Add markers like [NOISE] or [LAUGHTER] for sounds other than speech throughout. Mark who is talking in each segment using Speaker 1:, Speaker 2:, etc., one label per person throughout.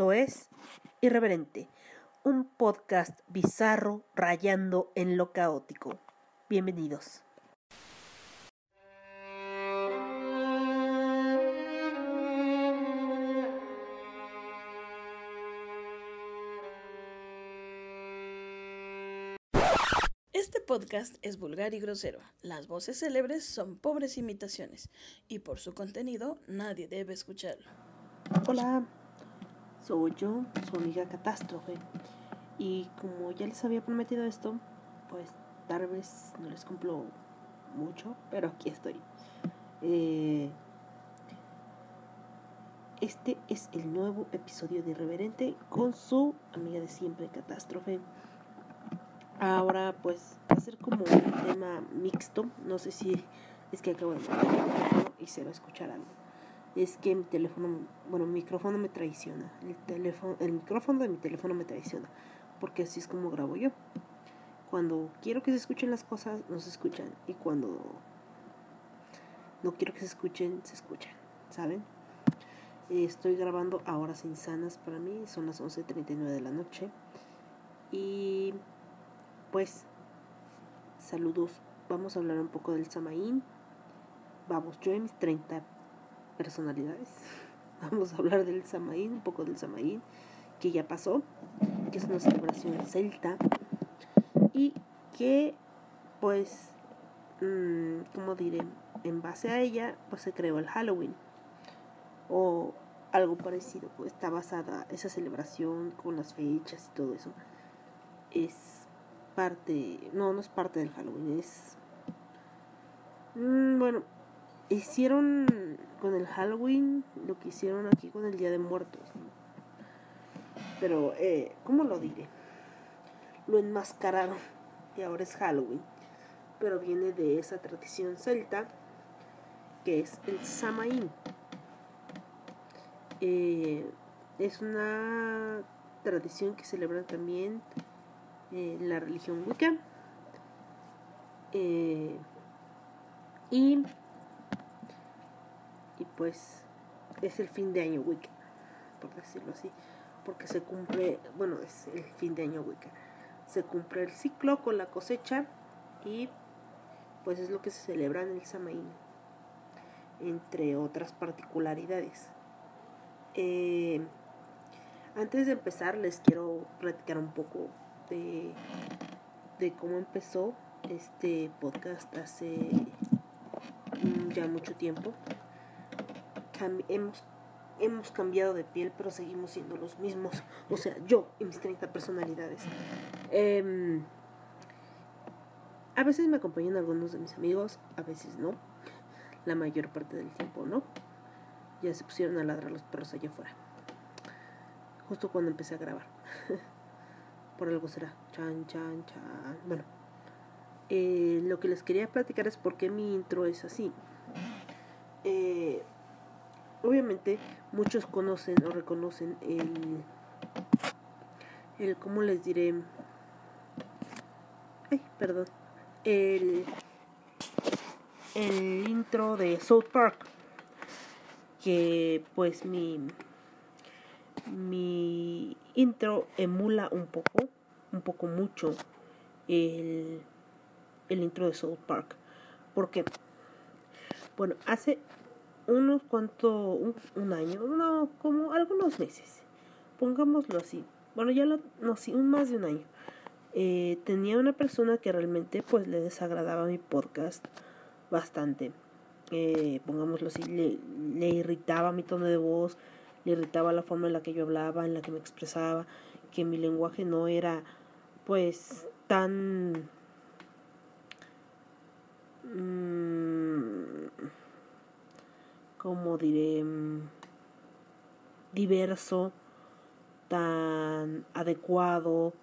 Speaker 1: Esto es Irreverente, un podcast bizarro rayando en lo caótico. Bienvenidos. Este podcast es vulgar y grosero. Las voces célebres son pobres imitaciones y por su contenido nadie debe escucharlo. Hola, soy yo, su amiga Catástrofe. Y como ya les había prometido esto, pues tal vez no les cumplo mucho, pero aquí estoy. Eh, este es el nuevo episodio de Irreverente con su amiga de siempre, Catástrofe. Ahora pues va a ser como un tema mixto, no sé si es que acabo de y se va a escuchar algo es que mi teléfono, bueno, mi micrófono me traiciona. El, teléfono, el micrófono de mi teléfono me traiciona. Porque así es como grabo yo. Cuando quiero que se escuchen las cosas, no se escuchan. Y cuando no quiero que se escuchen, se escuchan. ¿Saben? estoy grabando a horas insanas para mí. Son las 11.39 de la noche. Y pues, saludos. Vamos a hablar un poco del Samaín. Vamos, yo en mis 30 personalidades. [LAUGHS] Vamos a hablar del Samaín, un poco del Samaín, que ya pasó, que es una celebración celta y que, pues, mmm, como diré, en base a ella, pues se creó el Halloween o algo parecido. Pues, está basada esa celebración con las fechas y todo eso. Es parte, no, no es parte del Halloween, es, mmm, bueno, hicieron con el Halloween lo que hicieron aquí con el Día de Muertos. Pero, eh, ¿cómo lo diré? Lo enmascararon y ahora es Halloween. Pero viene de esa tradición celta que es el Samaín. Eh, es una tradición que celebra también eh, la religión Wicca. Y y pues es el fin de año Wicca, por decirlo así, porque se cumple, bueno, es el fin de año Wicca, se cumple el ciclo con la cosecha y pues es lo que se celebra en el Samaín, entre otras particularidades. Eh, antes de empezar les quiero platicar un poco de, de cómo empezó este podcast hace ya mucho tiempo hemos, hemos cambiado de piel, pero seguimos siendo los mismos. O sea, yo y mis 30 personalidades. Em, a veces me acompañan algunos de mis amigos, a veces no. La mayor parte del tiempo no. Ya se pusieron a ladrar los perros allá afuera. Justo cuando empecé a grabar. [LAUGHS] Por algo será. Chan, chan, chan. Bueno. Eh, lo que les quería platicar es por qué mi intro es así. Eh, obviamente muchos conocen o reconocen el, el ¿cómo les diré? Ay, perdón. El, el intro de South Park. Que pues mi, mi intro emula un poco, un poco mucho el, el intro de South Park. porque Bueno, hace unos cuantos, un, año, no, como algunos meses, pongámoslo así. Bueno, ya lo, no, sí, un más de un año. Eh, tenía una persona que realmente pues le desagradaba mi podcast bastante. Eh, pongámoslo así, le, irritaba mi tono de voz, le irritaba la forma en la que yo hablaba, en la que me expresaba, que mi lenguaje no era pues tan... Mmm, como diré, mm, diverso, tan adecuado,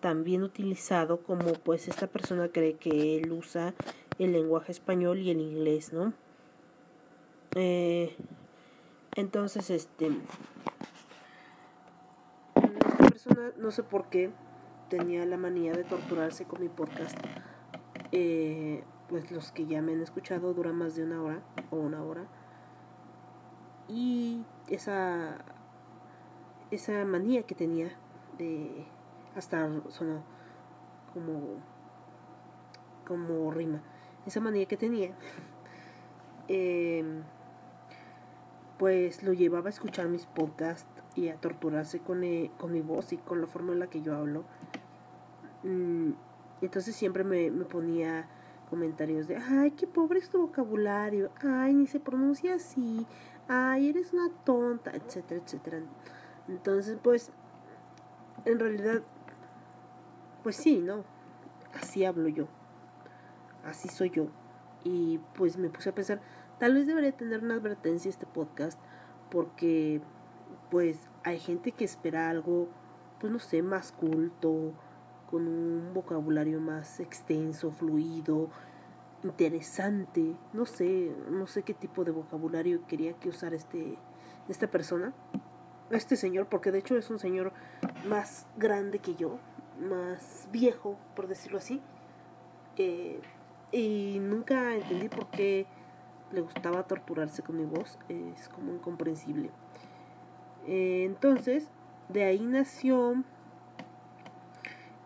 Speaker 1: tan bien utilizado como pues esta persona cree que él usa el lenguaje español y el inglés, ¿no? Eh, entonces, este, esta persona, no sé por qué, tenía la manía de torturarse con mi podcast. Eh, pues los que ya me han escuchado dura más de una hora o una hora y esa esa manía que tenía de hasta sonó como como rima. Esa manía que tenía [LAUGHS] em, pues lo llevaba a escuchar mis podcasts y a torturarse con, eh, con mi voz y con la forma en la que yo hablo. Mm, entonces siempre me, me ponía comentarios de ay qué pobre es tu vocabulario. Ay ni se pronuncia así ay eres una tonta etcétera etcétera entonces pues en realidad, pues sí, ¿no? Así hablo yo. Así soy yo. Y pues me puse a pensar, tal vez debería tener una advertencia este podcast porque pues hay gente que espera algo, pues no sé, más culto, con un vocabulario más extenso, fluido, interesante. No sé, no sé qué tipo de vocabulario quería que usara este esta persona este señor, porque de hecho es un señor más grande que yo, más viejo, por decirlo así. Eh, y nunca entendí por qué le gustaba torturarse con mi voz, es como incomprensible. Eh, entonces, de ahí nació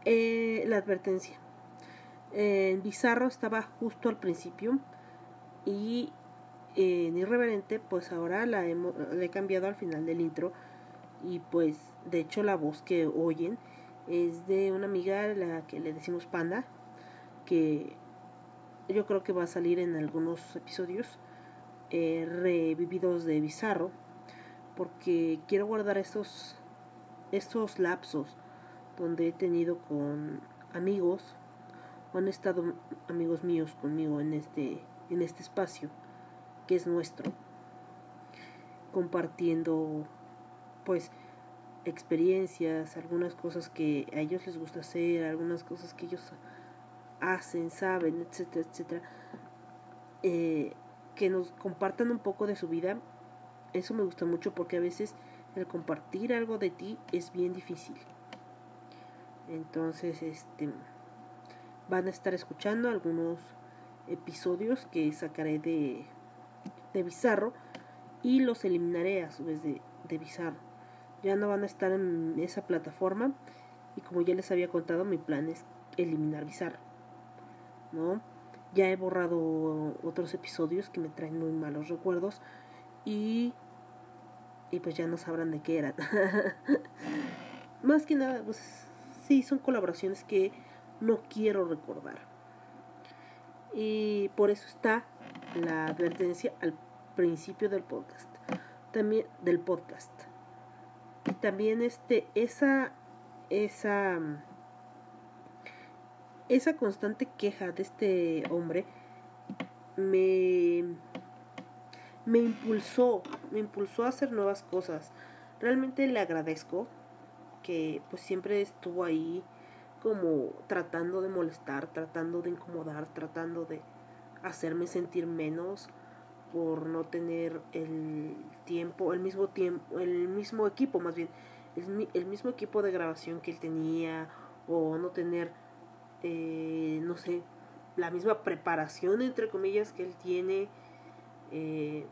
Speaker 1: eh, la advertencia. En Bizarro estaba justo al principio y en Irreverente, pues ahora la, la he cambiado al final del intro y pues de hecho la voz que oyen es de una amiga a la que le decimos Panda que yo creo que va a salir en algunos episodios eh, revividos de Bizarro porque quiero guardar estos estos lapsos donde he tenido con amigos han estado amigos míos conmigo en este en este espacio que es nuestro compartiendo pues experiencias, algunas cosas que a ellos les gusta hacer, algunas cosas que ellos hacen, saben, etcétera, etcétera, eh, que nos compartan un poco de su vida. Eso me gusta mucho porque a veces el compartir algo de ti es bien difícil. Entonces, este van a estar escuchando algunos episodios que sacaré de, de Bizarro y los eliminaré a su vez de, de Bizarro. Ya no van a estar en esa plataforma y como ya les había contado mi plan es eliminar Bizarro no ya he borrado otros episodios que me traen muy malos recuerdos y y pues ya no sabrán de qué eran. [LAUGHS] Más que nada pues sí son colaboraciones que no quiero recordar. Y por eso está la advertencia al principio del podcast también del podcast. Y también este esa esa esa constante queja de este hombre me me impulsó me impulsó a hacer nuevas cosas. Realmente le agradezco que pues siempre estuvo ahí como tratando de molestar tratando de incomodar tratando de hacerme sentir menos por no tener el tiempo, el mismo tiempo, el mismo equipo más bien, el, mismo equipo de grabación que él tenía o no tener, eh, no sé, la misma preparación entre comillas que él tiene, eh,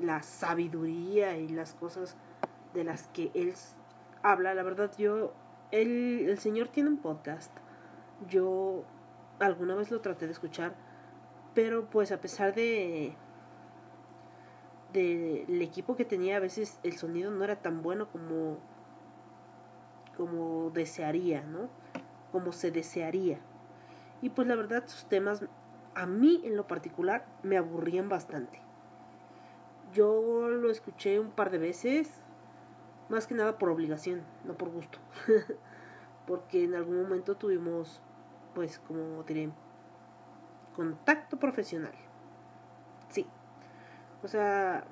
Speaker 1: la sabiduría y las cosas de las que él habla. La verdad yo, él, el señor tiene un podcast. Yo alguna vez lo traté de escuchar, pero pues a pesar de del equipo que tenía a veces el sonido no era tan bueno como como desearía, ¿no? Como se desearía. Y pues la verdad sus temas a mí en lo particular me aburrían bastante. Yo lo escuché un par de veces, más que nada por obligación, no por gusto. [LAUGHS] Porque en algún momento tuvimos, pues como diré, contacto profesional. Sí, o sea,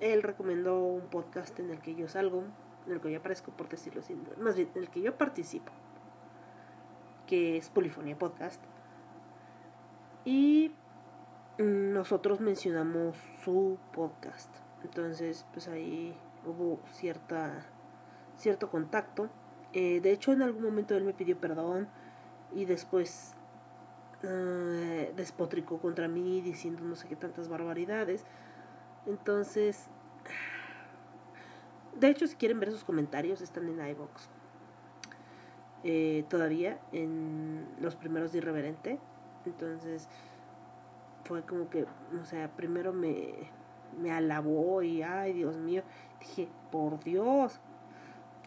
Speaker 1: él recomendó un podcast en el que yo salgo, en el que yo aparezco, por decirlo así, más bien, en el que yo participo, que es Polifonía Podcast. Y nosotros mencionamos su podcast. Entonces, pues ahí hubo cierta cierto contacto. Eh, de hecho, en algún momento él me pidió perdón y después eh, despotricó contra mí diciendo no sé qué tantas barbaridades. Entonces, De hecho, si quieren ver sus comentarios, están en iVox. Eh, todavía en los primeros de Irreverente. Entonces, fue como que, o sea, primero me, me alabó y, ay, Dios mío, dije, por Dios,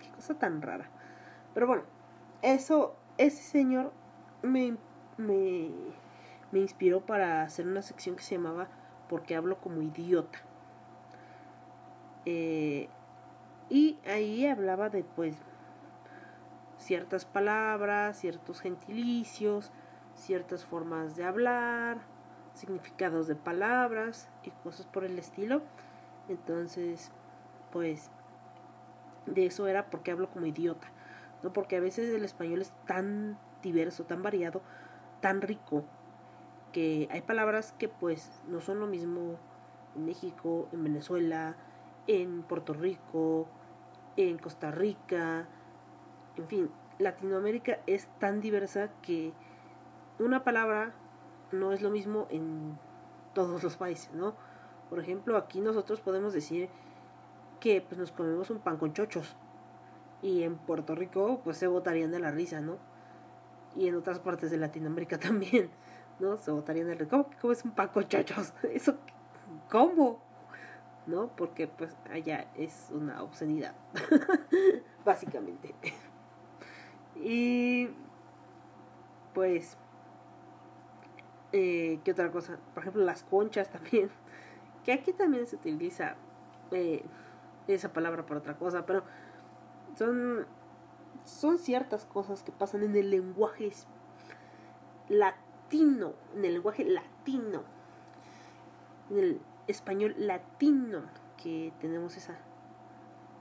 Speaker 1: qué cosa tan rara. Pero bueno, eso, ese señor me, me, me inspiró para hacer una sección que se llamaba Porque hablo como idiota. Eh, y ahí hablaba de pues ciertas palabras, ciertos gentilicios, ciertas formas de hablar, significados de palabras y cosas por el estilo. Entonces, pues de eso era porque hablo como idiota, ¿no? Porque a veces el español es tan diverso, tan variado, tan rico, que hay palabras que pues no son lo mismo en México, en Venezuela, en Puerto Rico, en Costa Rica, en fin, Latinoamérica es tan diversa que una palabra no es lo mismo en todos los países, ¿no? Por ejemplo, aquí nosotros podemos decir que pues nos comemos un pan con chochos y en Puerto Rico pues se botarían de la risa, ¿no? Y en otras partes de Latinoamérica [LAUGHS] también, ¿no? Se botarían de la risa. ¿Cómo que comes un pan con chochos? [LAUGHS] ¿Eso cómo? ¿No? Porque pues allá es una obscenidad, [LAUGHS] básicamente. y pues eh, ¿Qué otra cosa? Por ejemplo, las conchas también. [LAUGHS] Que aquí también se utiliza eh, esa palabra por otra cosa, pero son, son ciertas cosas que pasan en el lenguaje latino, en el lenguaje latino, en el español latino, que tenemos esa,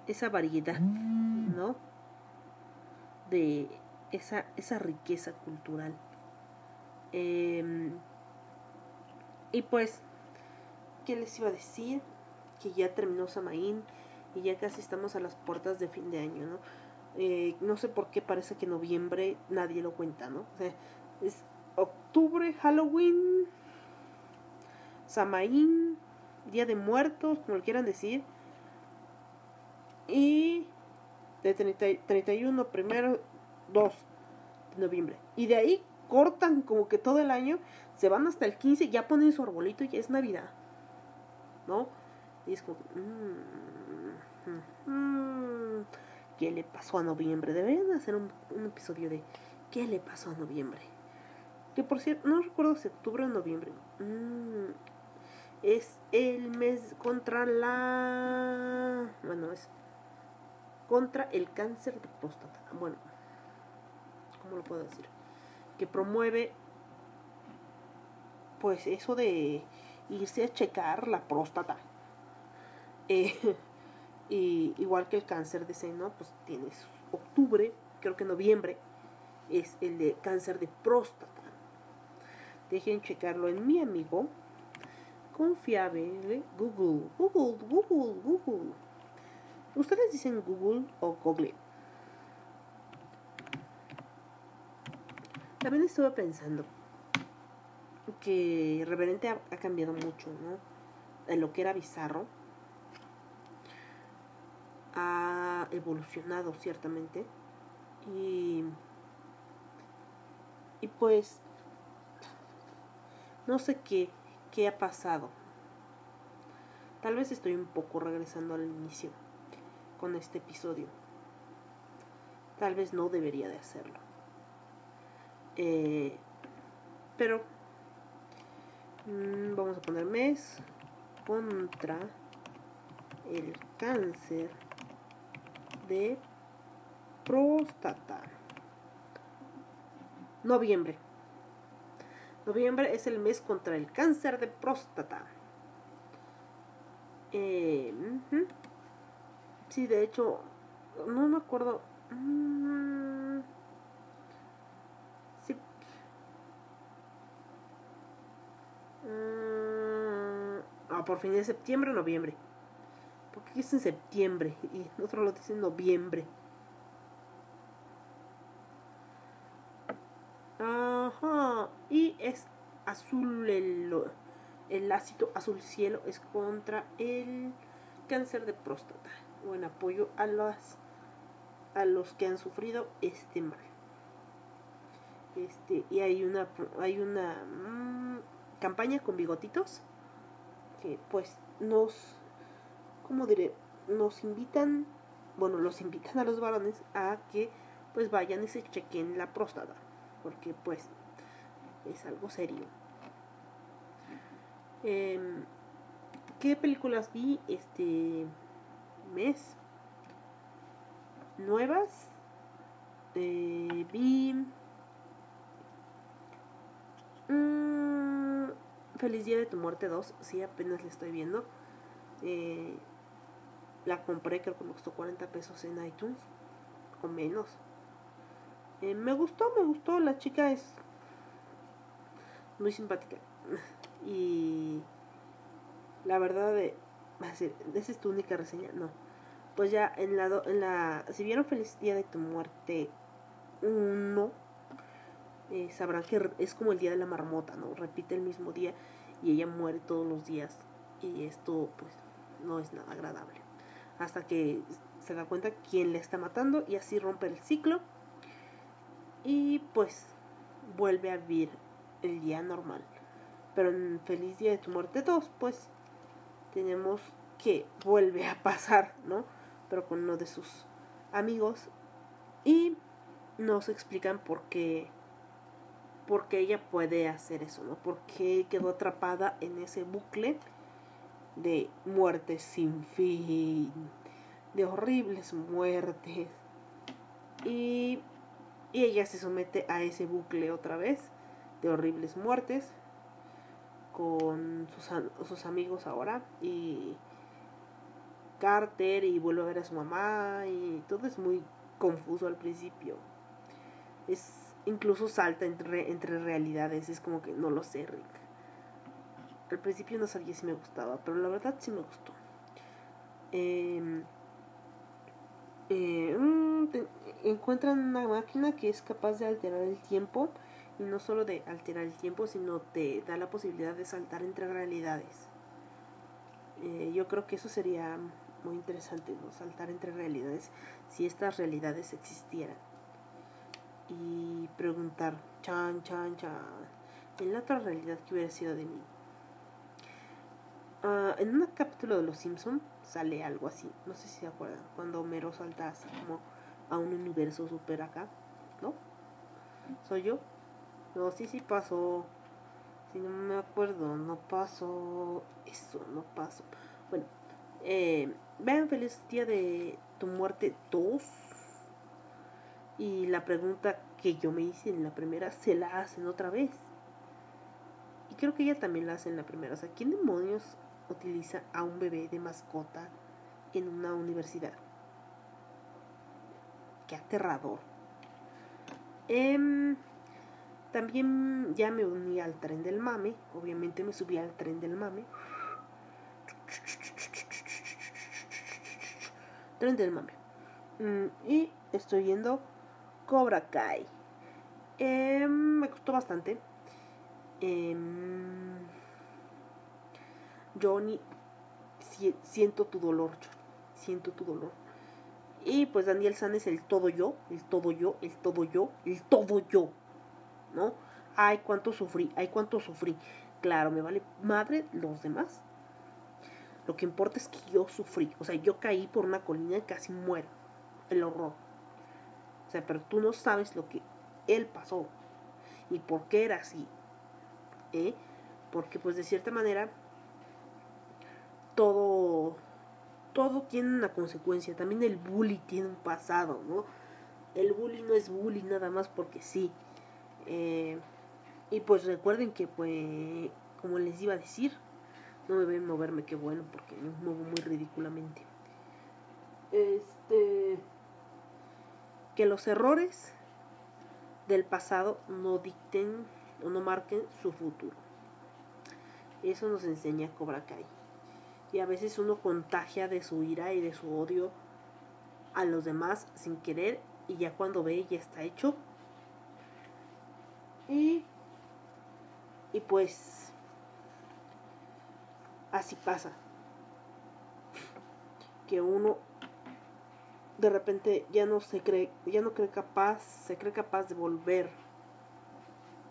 Speaker 1: esa variedad, mm. ¿no? De esa, esa riqueza cultural. Em, y pues, ¿qué les iba a decir? Que ya terminó Samaín y ya casi estamos a las puertas de fin de año, ¿no? Eh, no sé por qué parece que noviembre nadie lo cuenta, ¿no? O sea, es octubre, Halloween, Samaín, Día de Muertos, como lo quieran decir. Y de 30, 31, primero, 2 de noviembre. Y de ahí cortan como que todo el año, se van hasta el 15, ya ponen su arbolito y ya es Navidad. ¿No? Y es como, mmm, mmm, ¿qué le pasó a noviembre? Deberían hacer un, episodio de ¿qué le pasó a noviembre? Que por cierto, no recuerdo si octubre o noviembre. Mm, es el mes contra la... Bueno, es contra el cáncer de próstata. Bueno, ¿cómo lo puedo decir? Que promueve pues eso de irse a checar la próstata. [LAUGHS] Eh, y igual que el cáncer de seno, pues tienes octubre, creo que noviembre, es el de cáncer de próstata. Dejen checarlo en mi amigo confiable Google. Google, Google, Google. ¿Ustedes dicen Google o Google? También estuve pensando que Reverente ha, cambiado mucho, ¿no? En lo que era bizarro. Ha evolucionado ciertamente. Y. Y pues. No sé qué, qué ha pasado. Tal vez estoy un poco regresando al inicio con este episodio. Tal vez no debería de hacerlo. Eh, pero mm, vamos a poner mes contra el cáncer de próstata. Noviembre. Noviembre es el mes contra el cáncer de próstata. Eh, sí, de hecho, no me acuerdo. Mm, ah, por fin de septiembre o noviembre. Porque es en septiembre y nosotros lo dicen noviembre. Ajá. Y es azul el, el ácido azul cielo es contra el cáncer de próstata. o en apoyo a las a los que han sufrido este mal. Este, y hay una hay una mm, campaña con bigotitos que pues nos ¿cómo diré? nos invitan, bueno, los invitan a los varones a que pues vayan y se chequen la próstata, porque pues es algo serio. Em, ¿Qué películas vi este mes? Nuevas. Eh, vi. Feliz Día de tu Muerte 2. Sí, apenas la estoy viendo. Eh, la compré, creo que me costó 40 pesos en iTunes. O menos. Eh, me gustó, me gustó. La chica es muy simpática. [LAUGHS] Y la verdad de... ¿Esa es tu única reseña? No. Pues ya en la... En la si vieron Feliz Día de tu Muerte 1, eh, sabrán que es como el Día de la Marmota, ¿no? Repite el mismo día y ella muere todos los días. Y esto pues no es nada agradable. Hasta que se da cuenta quién le está matando y así rompe el ciclo. Y pues vuelve a vivir el día normal. Pero en Feliz Día de tu Muerte 2, pues tenemos que vuelve a pasar, ¿no? Pero con uno de sus amigos. Y nos explican por qué, por qué ella puede hacer eso, ¿no? Por qué quedó atrapada en ese bucle de muertes sin fin, de horribles muertes. Y, y ella se somete a ese bucle otra vez de horribles muertes con sus, sus amigos ahora y Carter y vuelve a ver a su mamá y todo es muy confuso al principio. Es incluso salta entre, entre realidades, es como que no lo sé, Rick. Al principio no sabía si me gustaba, pero la verdad sí me gustó. Em, mm, encuentran una máquina que es capaz de alterar el tiempo y no solo de alterar el tiempo, sino te da la posibilidad de saltar entre realidades. Eh, yo creo que eso sería muy interesante, ¿no? Saltar entre realidades, si estas realidades existieran. Y preguntar, chan, chan, chan, en la otra realidad que hubiera sido de mí. Uh, en un capítulo de Los Simpson sale algo así, no sé si se acuerdan, cuando Homero salta como a un universo super acá, ¿no? ¿Soy yo? No, sí, sí pasó. Si no me acuerdo, no pasó. Eso, no pasó. Bueno, eh, vean Feliz Día de tu Muerte 2. Y la pregunta que yo me hice en la primera se la hacen otra vez. Y creo que ella también la hace en la primera. O sea, ¿quién demonios utiliza a un bebé de mascota en una universidad? Qué aterrador. Eh, también ya me uní al tren del mame. Obviamente me subí al tren del mame. Tren del mame. Mm, y estoy viendo Cobra Kai. Em, me costó bastante. Em, Johnny, siento tu dolor, Siento tu dolor. Y pues Daniel San es el todo yo, el todo yo, el todo yo, el todo yo. ¿no? Ay, cuánto sufrí, ay, cuánto sufrí. Claro, me vale madre los demás. Lo que importa es que yo sufrí. O sea, yo caí por una colina y casi muero. El horror. O sea, pero tú no sabes lo que él pasó. Y por qué era así. ¿Eh? Porque pues de cierta manera todo todo tiene una consecuencia. También el bully tiene un pasado, ¿no? El bully no es bully nada más porque sí. Eh, y pues recuerden que, pues, como les iba a decir, no me ven moverme, qué bueno, porque me muevo muy ridículamente. Este. Que los errores del pasado no dicten o no marquen su futuro. Eso nos enseña Cobra Kai. Y a veces uno contagia de su ira y de su odio a los demás sin querer y ya cuando ve ya está hecho y, y pues así pasa. Que uno
Speaker 2: de repente ya no se cree, ya no cree capaz, se cree capaz de volver,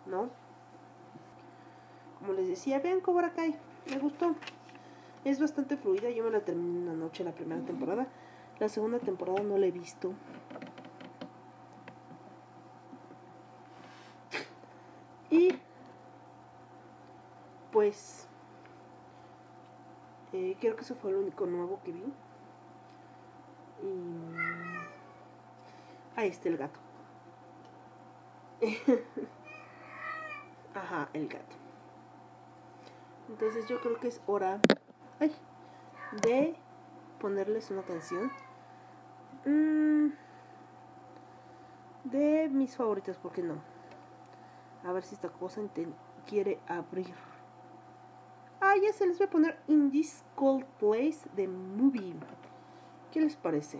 Speaker 2: ¿no? Como les decía, vean Cobra me gustó. Es bastante fluida, yo me la terminé una noche la primera temporada. La segunda temporada no la he visto. Y pues eh, creo que eso fue lo único nuevo que vi. Y ahí está el gato. [LAUGHS] Ajá, el gato. Entonces yo creo que es hora de ponerles una canción mm, de mis favoritas, ¿por qué no? A ver si esta cosa quiere abrir. Ah, ya se les voy a poner In This Cold Place de Movie. ¿Qué les parece?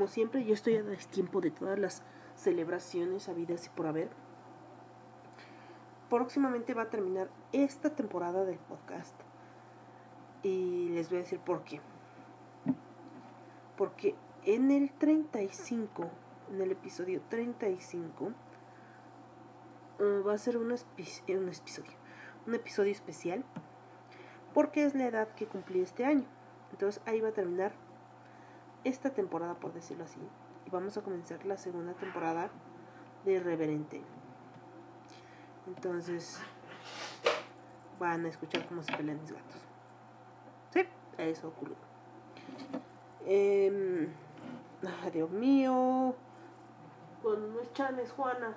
Speaker 1: Como siempre yo estoy a tiempo de todas las celebraciones habidas y por haber. Próximamente va a terminar esta temporada del podcast y les voy a decir por qué. Porque en el 35, en el episodio 35, uh, va a ser un, un episodio, un episodio especial porque es la edad que cumplí este año. Entonces ahí va a terminar esta temporada, por decirlo así. Y vamos a comenzar la segunda temporada de Irreverente. Entonces van a escuchar cómo se pelean mis gatos. Sí, eso ocurrió. Eh, Dios mío. Cuando no es Chan, es Juana.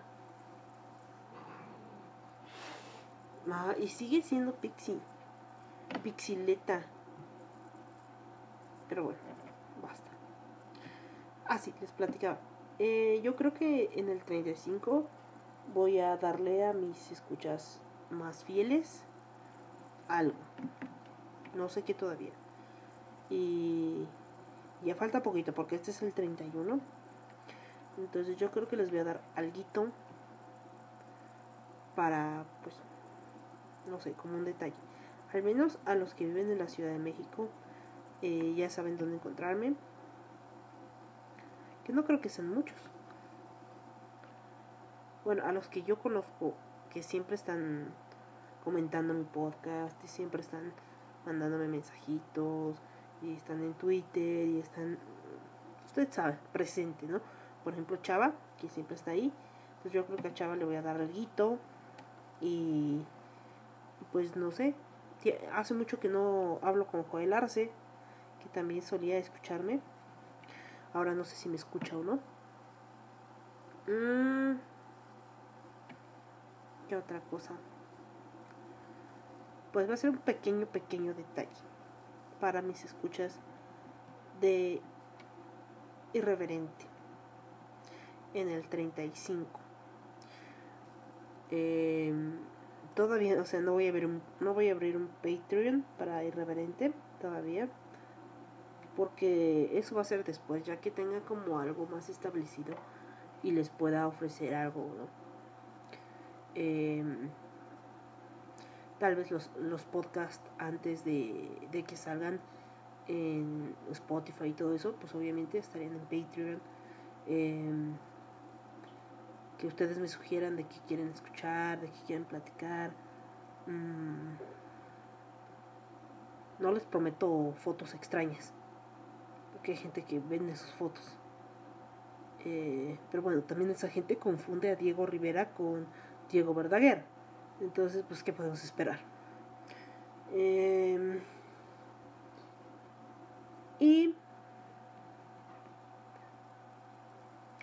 Speaker 1: Ah, y sigue siendo Pixie. Pixileta. Pero bueno. Ah, sí, les platicaba. Eh, yo creo que en el 35 voy a darle a mis escuchas más fieles algo. No sé qué todavía. Y ya falta poquito porque este es el 31. Entonces yo creo que les voy a dar algo para, pues, no sé, como un detalle. Al menos a los que viven en la Ciudad de México eh, ya saben dónde encontrarme. Que no creo que sean muchos. Bueno, a los que yo conozco que siempre están comentando mi podcast y siempre están mandándome mensajitos y están en Twitter y están, usted sabe, presente, ¿no? Por ejemplo, Chava, que siempre está ahí. Pues yo creo que a Chava le voy a dar algo y pues no sé, hace mucho que no hablo con Joel Arce, que también solía escucharme. Ahora no sé si me escucha o no. Mm. ¿Qué otra cosa? Pues va a ser un pequeño, pequeño detalle para mis escuchas de irreverente en el 35. Eh, todavía, o sea, no voy a abrir no voy a abrir un Patreon para irreverente todavía. Porque eso va a ser después, ya que tenga como algo más establecido y les pueda ofrecer algo, ¿no? Em, tal vez los, los podcasts antes de, de, que salgan en Spotify y todo eso, pues obviamente estarían en Patreon. Eh, que ustedes me sugieran de qué quieren escuchar, de qué quieren platicar. Mm, no les prometo fotos extrañas, porque hay gente que vende sus fotos. Eh, pero bueno, también esa gente confunde a Diego Rivera con Diego Verdaguer. Entonces, pues, ¿qué podemos esperar? Eh, y...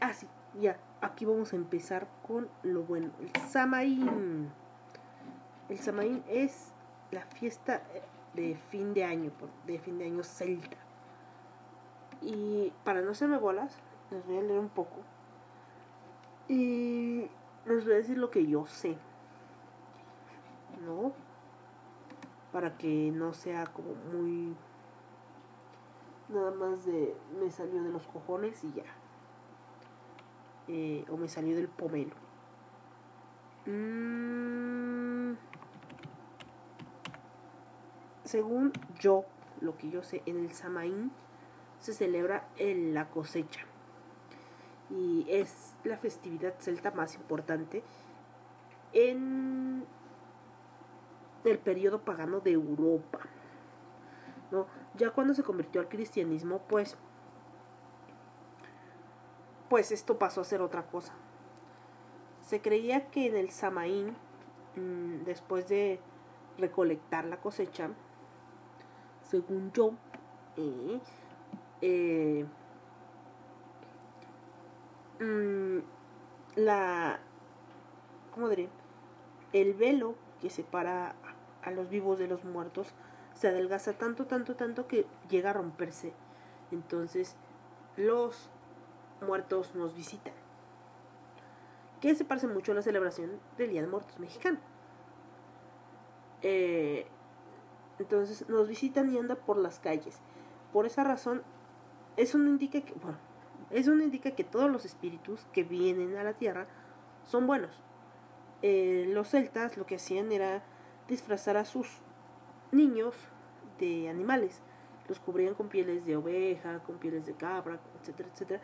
Speaker 1: Ah, sí, ya aquí vamos a empezar con lo bueno. El Samaín. El Samaín es la fiesta de fin de año, de fin de año celta. Y para no hacerme bolas, les voy a leer un poco. Y les voy a decir lo que yo sé. ¿No? Para que no sea como muy... Nada más de... Me salió de los cojones y ya. Eh, o me salió del pomelo. Mm. según yo, lo que yo sé, en el Samaín se celebra en la cosecha. Y es la festividad celta más importante en el periodo pagano de Europa. Ya cuando se convirtió al cristianismo, pues pues esto pasó a ser otra cosa. Se creía que en el Samaín, mm, después de recolectar la cosecha, según yo, eh, eh, mm, la, ¿cómo diré? El velo que separa a los vivos de los muertos se adelgaza tanto, tanto, tanto que llega a romperse. Entonces, los muertos nos visitan. Que se parece mucho a la celebración del Día de Muertos mexicano. Eh, entonces nos visitan y anda por las calles. Por esa razón, eso no indica que, bueno, indica que todos los espíritus que vienen a la tierra son buenos. Eh, los celtas lo que hacían era disfrazar a sus niños de animales. Los cubrían con pieles de oveja, con pieles de cabra, etcétera, etcétera,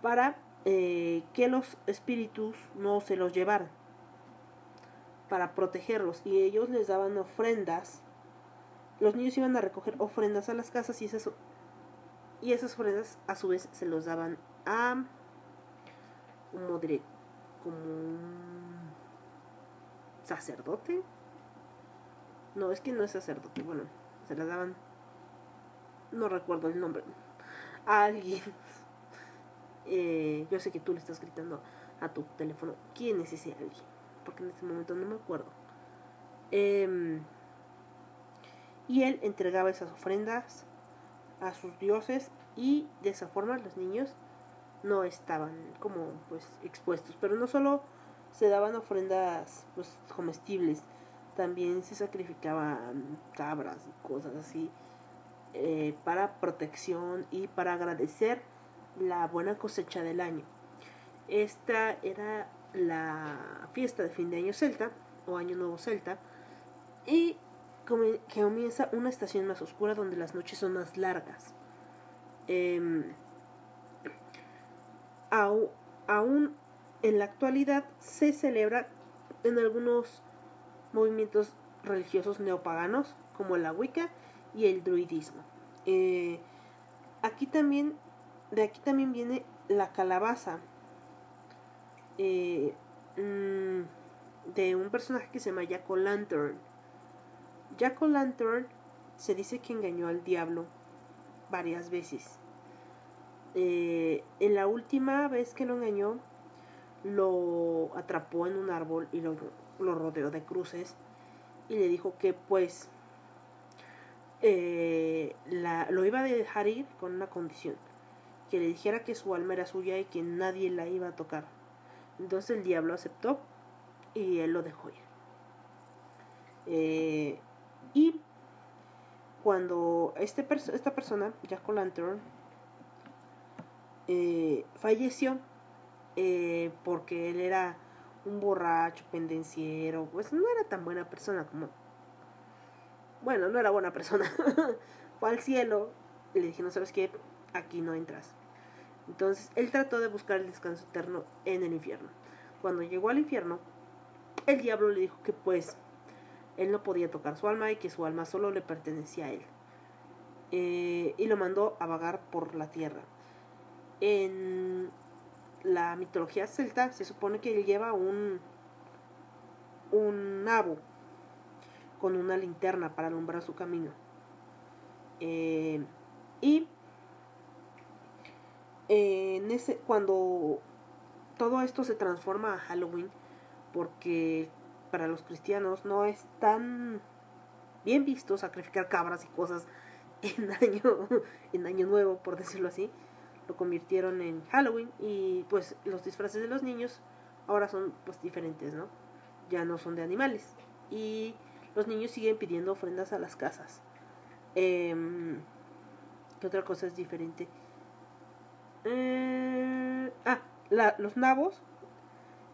Speaker 1: para eh, que los espíritus no se los llevaran, para protegerlos. Y ellos les daban ofrendas. Los niños iban a recoger ofrendas a las casas y esas, y esas ofrendas a su vez se los daban a, como como un sacerdote. No, es que no es sacerdote, bueno, se las daban, no recuerdo el nombre, a alguien. [LAUGHS] Eh, yo sé que tú le estás gritando a tu teléfono, ¿quién es ese alguien? Porque en este momento no me acuerdo. Em, y él entregaba esas ofrendas a sus dioses y de esa forma los niños no estaban como pues expuestos. Pero no solo se daban ofrendas pues comestibles, también se sacrificaban cabras y cosas así eh, para protección y para agradecer la buena cosecha del año. Esta era la fiesta de fin de año celta o año nuevo celta y que comienza una estación más oscura donde las noches son más largas. Em, aún en la actualidad se celebra en algunos movimientos religiosos neopaganos como la Wicca y el druidismo. Eh, aquí también, de aquí también viene la calabaza eh, mm, de un personaje que se llama Jack O'Lantern. Jack O'Lantern se dice que engañó al diablo varias veces. Eh, en la última vez que lo engañó, lo atrapó en un árbol y lo, rodeó de cruces y le dijo que pues eh, lo iba a dejar ir con una condición, que le dijera que su alma era suya y que nadie la iba a tocar. Entonces el diablo aceptó y él lo dejó ir. Eh, y cuando este esta persona, Jack O'Lantern, eh, falleció eh, porque él era un borracho, pendenciero, pues no era tan buena persona como... Bueno, no era buena persona. [LAUGHS] Fue al cielo y le dije, no sabes qué, aquí no entras. Entonces él trató de buscar el descanso eterno en el infierno. Cuando llegó al infierno, el diablo le dijo que pues él no podía tocar su alma y que su alma solo le pertenecía a él. Eh, y lo mandó a vagar por la tierra. En la mitología celta se supone que él lleva un, un nabo con una linterna para alumbrar su camino. Eh, y en ese, cuando todo esto se transforma a Halloween, porque para los cristianos no es tan bien visto sacrificar cabras y cosas [LAUGHS] en año, en año nuevo, por decirlo así lo convirtieron en Halloween y pues los disfraces de los niños ahora son pues diferentes, ¿no? Ya no son de animales y los niños siguen pidiendo ofrendas a las casas. Eh, ¿Qué otra cosa es diferente? Eh, ah, los nabos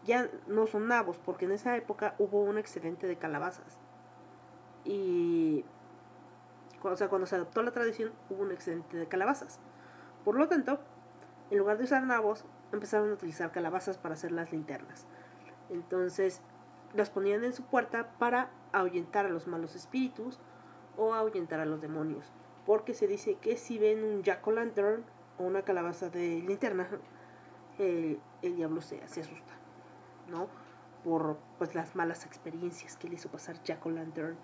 Speaker 1: ya no son nabos porque en esa época hubo un excedente de calabazas y o sea, cuando se adoptó la tradición hubo un excedente de calabazas por lo tanto, en lugar de usar nabos, empezaron a utilizar calabazas para hacer las linternas. Entonces, las ponían en su puerta para ahuyentar a los malos espíritus o ahuyentar a los demonios. Porque se dice que si ven un jack o una calabaza de linterna, [LAUGHS] el, diablo se, se, asusta, Por pues las malas experiencias que le hizo pasar jack o lantern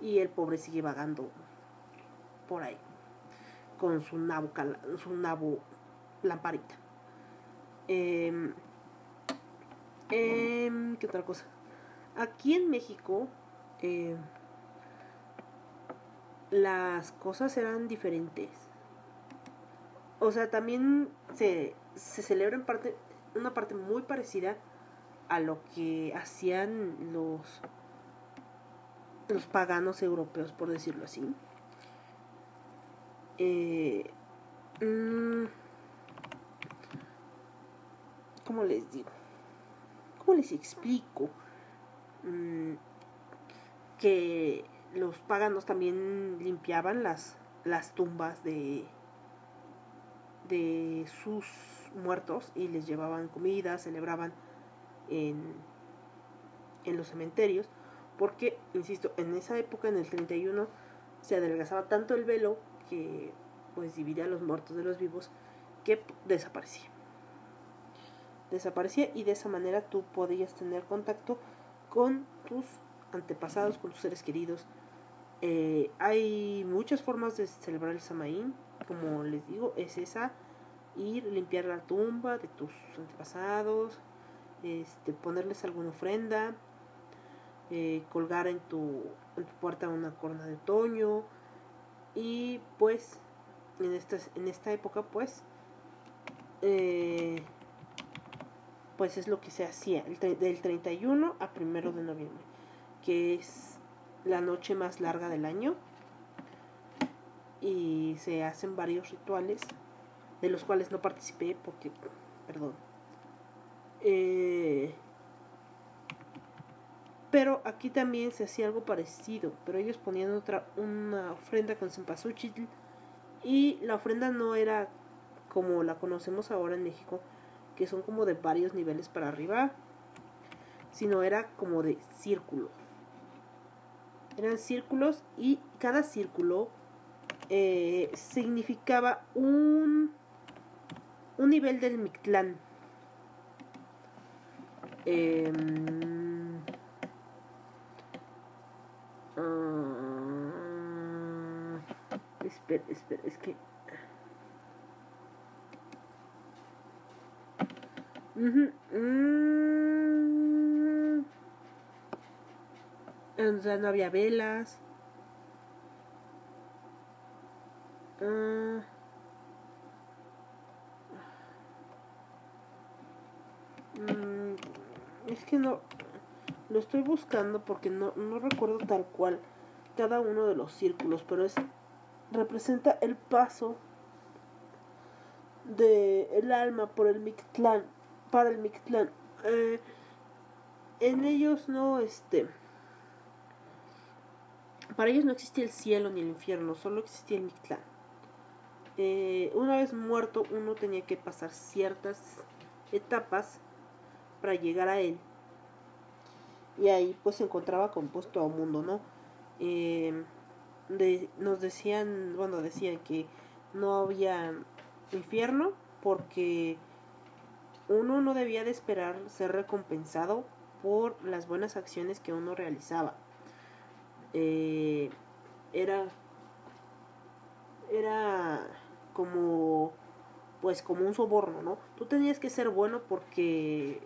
Speaker 1: y el pobre sigue vagando por ahí con su nabo, su nabo lamparita. Eh, ¿Qué otra cosa? Aquí en México eh, las cosas eran diferentes. O sea, también se, se celebra en parte, una parte muy parecida a lo que hacían los, los paganos europeos, por decirlo así. Eh, Mm, ¿Cómo les digo? ¿Cómo les explico? Mm, que los paganos también limpiaban las, las tumbas de, de sus muertos y les llevaban comida, celebraban en, los cementerios, porque, insisto, en esa época, en el 31, se adelgazaba tanto el velo que pues dividía a los muertos de los vivos que desaparecía. Desaparecía y de esa manera tú podías tener contacto con tus antepasados, con tus seres queridos. Eh, hay muchas formas de celebrar el Samaín, como les digo, es esa, ir, limpiar la tumba de tus antepasados, este, ponerles alguna ofrenda, eh, colgar en tu, en tu puerta una corona de otoño. Y pues en esta, en esta época pues eh, pues es lo que se hacía del 31 a primero de noviembre que es la noche más larga del año. Y se hacen varios rituales de los cuales no participé porque perdón eh, pero aquí también se hacía algo parecido, pero ellos ponían otra una ofrenda con cempasúchil y la ofrenda no era como la conocemos ahora en México, que son como de varios niveles para arriba, sino era como de círculo. Eran círculos y cada círculo eh, significaba un, un nivel del Mictlán. Eh, espera, espera, es que... Uh O sea, no había velas. Uh... es que no lo estoy buscando porque no, no recuerdo tal cual cada uno de los círculos, pero es representa el paso de el alma por el Mictlán, para el Mictlán. Eh, en ellos no, este, para ellos no existía el cielo ni el infierno, solo existía el Mictlán. Eh, una vez muerto, uno tenía que pasar ciertas etapas para llegar a él. Y ahí pues se encontraba con pues todo el mundo, ¿no? Eh, nos decían, bueno, decían que no había infierno porque uno no debía de esperar ser recompensado por las buenas acciones que uno realizaba. Eh, era era como pues como un soborno, ¿no? Tú tenías que ser bueno porque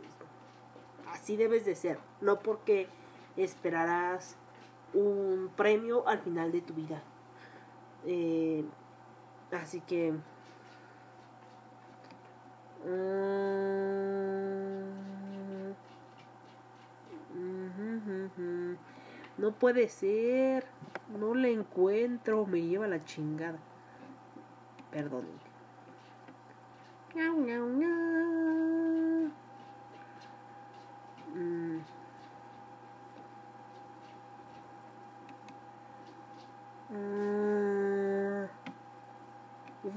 Speaker 1: así debes de ser, no porque esperarás un premio al final de tu vida. Eh, así que... Mm, no puede ser. No le encuentro. Me lleva la chingada. Perdón.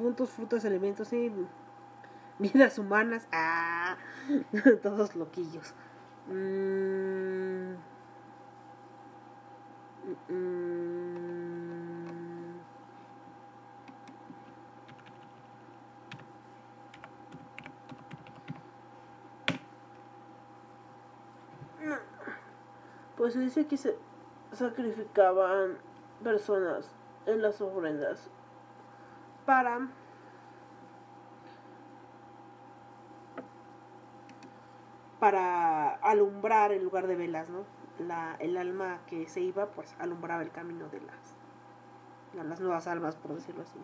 Speaker 1: Puntos, frutas, alimentos y vidas humanas. Ah, [LAUGHS] todos loquillos. Mm. Pues se dice que se sacrificaban personas en las ofrendas para para alumbrar el lugar de velas, ¿no? La, el alma que se iba, pues alumbraba el camino de las, las nuevas almas, por decirlo así.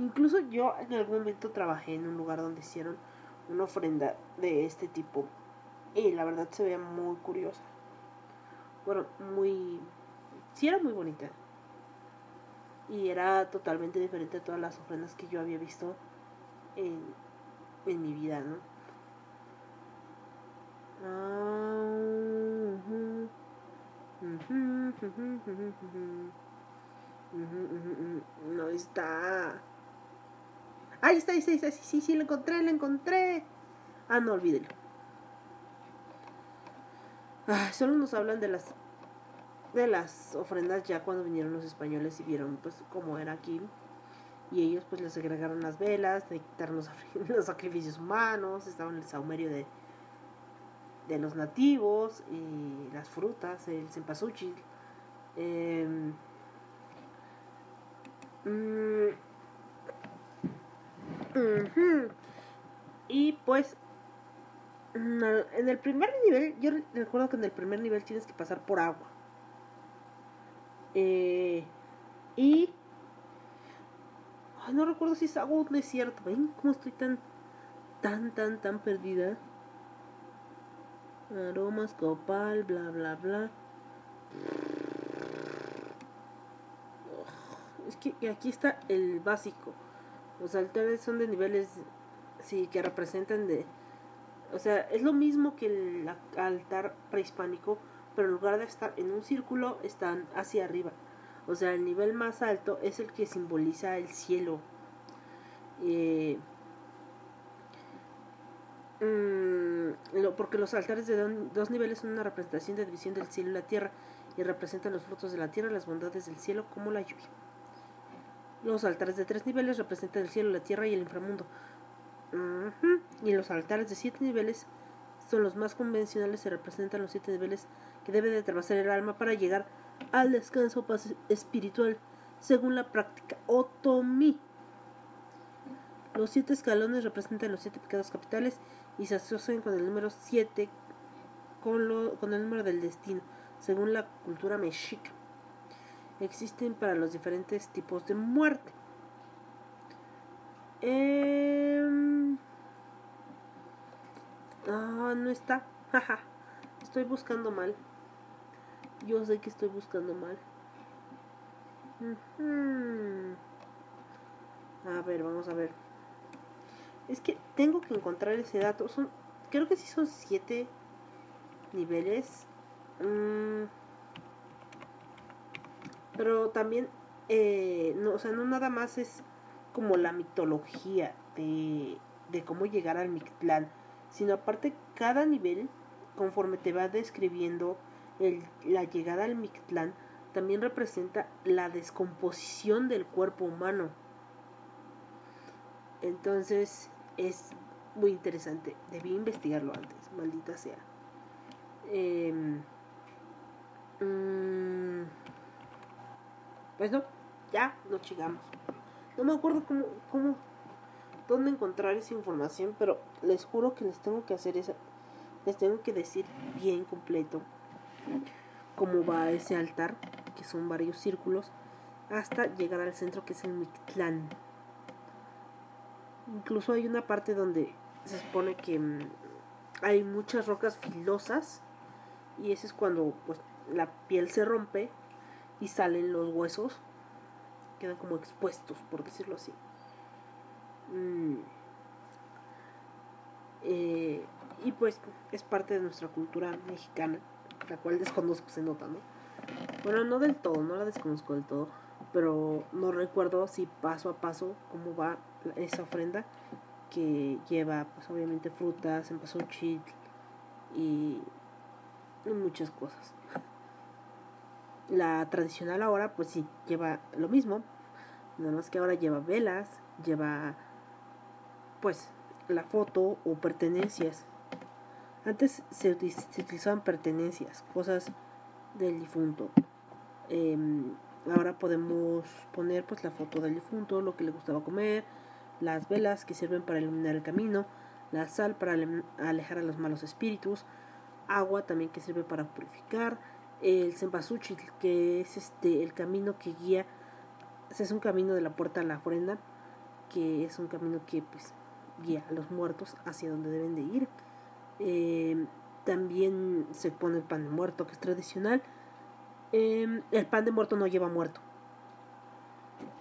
Speaker 1: Incluso yo en algún momento trabajé en un lugar donde hicieron una ofrenda de este tipo y la verdad se veía muy curiosa. Bueno, muy... Sí era muy bonita. y era totalmente diferente a todas las ofrendas que yo había visto en, en mi vida, ¿no? No está. Ahí está, ahí está, ahí está. Sí, sí, sí, lo encontré, lo encontré. Ah, no, olvídelo. Solo nos hablan de las de las ofrendas ya cuando vinieron los españoles y vieron pues cómo era aquí. Y ellos pues les agregaron las velas de quitar los, [LAUGHS] los sacrificios humanos estaban el saumerio de de los nativos y las frutas el cempasúchil. Eh, mm, y pues en el primer nivel yo recuerdo que en el primer nivel tienes que pasar por agua eh, y. Ay, no recuerdo si es agua o un desierto. ¿Ven cómo estoy tan, tan, tan, tan perdida? Aromas, copal, bla, bla, bla. Es que aquí está el básico. Los altares son de niveles, sí, que representan de... O sea, es lo mismo que el altar prehispánico, pero en lugar de estar en un círculo, están hacia arriba. O sea, el nivel más alto es el que simboliza el cielo. Eh, mm, porque los altares de dos niveles son una representación de división del cielo y la tierra y representan los frutos de la tierra, las bondades del cielo como la lluvia. Los altares de tres niveles representan el cielo, la tierra y el inframundo. Y los altares de siete niveles son los más convencionales y representan los siete niveles que debe de atravesar el alma para llegar al descanso paz espiritual, según la práctica otomí. Los siete escalones representan los siete pecados capitales y se asocian con el número siete con, lo- con el número del destino, según la cultura mexica. Existen para los diferentes tipos de muerte. Em, Ah, no está. Jaja. [LAUGHS] Estoy buscando mal. Yo sé que estoy buscando mal. A ver, vamos a ver. Es que tengo que encontrar ese dato. Son, creo que sí son siete niveles. Mm. Pero también, eh, no, o sea, no nada más es como la mitología de, de cómo llegar al Mictlán, sino aparte cada nivel, conforme te va describiendo el- la llegada al Mictlán, también representa la descomposición del cuerpo humano. Entonces es muy interesante. Debí investigarlo antes, maldita sea. Em, mm, pues no, ya nos llegamos. No me acuerdo cómo, cómo, dónde encontrar esa información, pero les juro que les tengo que hacer esa, les tengo que decir bien completo cómo va ese altar, que son varios círculos, hasta llegar al centro que es el Mictlán. Incluso hay una parte donde se supone que mm, hay muchas rocas filosas y ese es cuando pues la piel se rompe y salen los huesos quedan como expuestos por decirlo así Mm. Eh, y pues es parte de nuestra cultura mexicana la cual desconozco se nota no bueno no del todo no la desconozco del todo pero no recuerdo si paso a paso cómo va esa ofrenda que lleva pues obviamente frutas, cempasúchil y, y muchas cosas. La tradicional ahora pues sí lleva lo mismo, nada más que ahora lleva velas, lleva pues la foto o pertenencias. Antes se, se utilizaban pertenencias, cosas del difunto. Em, ahora podemos poner pues la foto del difunto, lo que le gustaba comer, las velas que sirven para iluminar el camino, la sal para ale- alejar a los malos espíritus, agua también que sirve para purificar, el cempasúchil que es este el camino que guía, es un camino de la puerta a la ofrenda, que es un camino que pues guía a los muertos hacia donde deben de ir. Eh, también se pone el pan de muerto que es tradicional. Eh, el pan de muerto no lleva muerto.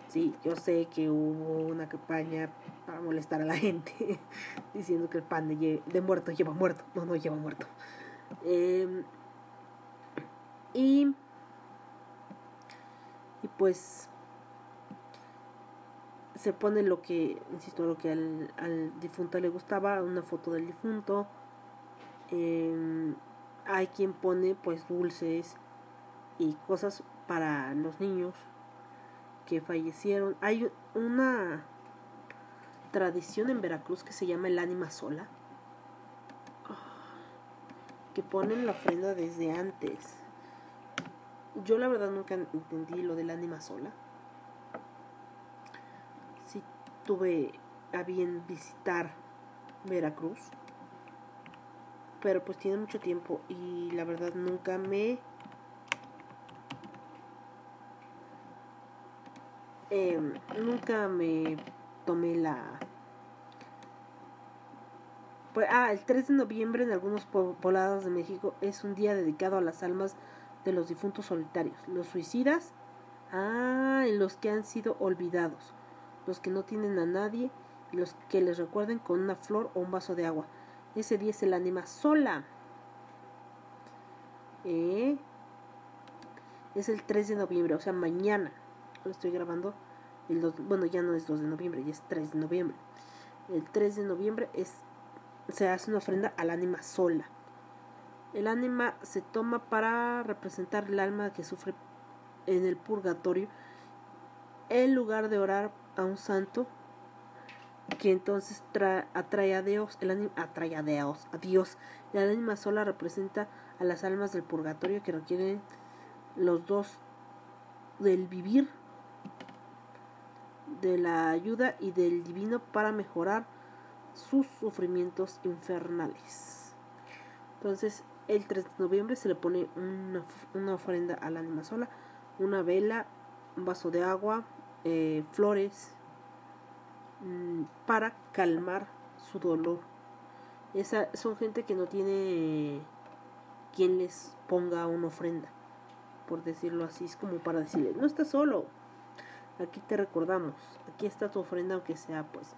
Speaker 1: Sí, yo sé que hubo una campaña para molestar a la gente [LAUGHS] diciendo que el pan de, muerto lleva muerto. No, no lleva muerto. Eh, y, y pues se pone lo que, insisto, lo que al, al difunto le gustaba, una foto del difunto. Eh, hay quien pone pues dulces y cosas para los niños que fallecieron. Hay una tradición en Veracruz que se llama el ánima sola, que ponen la ofrenda desde antes. Yo la verdad nunca entendí lo del ánima sola. Sí tuve a bien visitar Veracruz, pero pues tiene mucho tiempo y la verdad nunca me eh, nunca me tomé la pues, ah, el 3 de noviembre en algunos poblados de México es un día dedicado a las almas de los difuntos solitarios, los suicidas, ah, en los que han sido olvidados, los que no tienen a nadie los que les recuerden con una flor o un vaso de agua. Ese día es el ánima sola. Eh, es el 3 de noviembre, o sea, mañana. Lo estoy grabando. El bueno, ya no es 2 de noviembre, ya es 3 de noviembre. El 3 de noviembre es se hace una ofrenda al ánima sola. El ánima se toma para representar el alma que sufre en el purgatorio en lugar de orar a un santo que entonces atrae a Dios, el ánima atrae a Dios, a Dios. El ánima sola representa a las almas del purgatorio que requieren los dos del vivir, de la ayuda y del divino para mejorar sus sufrimientos infernales. Entonces, el 3 de noviembre se le pone una, una ofrenda al ánima sola, una vela, un vaso de agua, eh, flores, para calmar su dolor. Esa, son gente que no tiene quien les ponga una ofrenda, por decirlo así, es como para decirle, no estás solo, aquí te recordamos, aquí está tu ofrenda aunque sea pues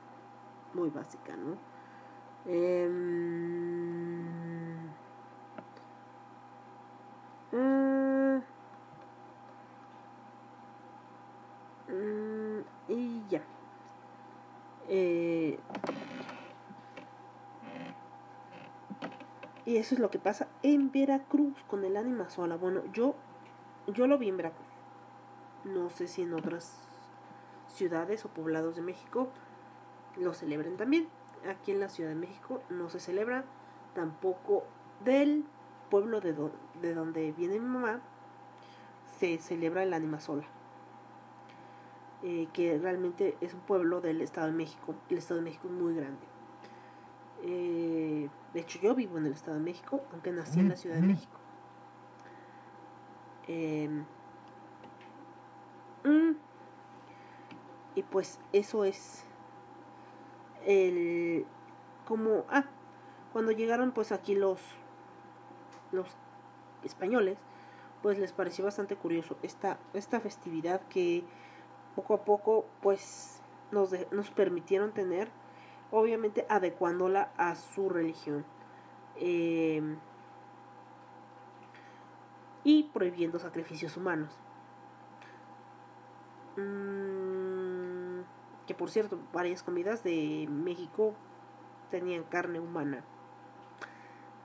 Speaker 1: muy básica, ¿no? Eh, y ya. Eh, y eso es lo que pasa en Veracruz con el ánima sola. Bueno, yo, yo lo vi en Veracruz. No sé si en otras ciudades o poblados de México lo celebren también. Aquí en la Ciudad de México no se celebra tampoco del pueblo de, de donde viene mi mamá, se celebra el ánima sola. Eh, que realmente es un pueblo del Estado de México. El Estado de México es muy grande. Eh, de hecho, yo vivo en el Estado de México, aunque nací en la Ciudad de México. Mm, y pues eso es el como ah cuando llegaron pues aquí los los españoles pues les pareció bastante curioso esta esta festividad que poco a poco pues nos, nos permitieron tener obviamente adecuándola a su religión em, y prohibiendo sacrificios humanos mm, que por cierto, varias comidas de México tenían carne humana.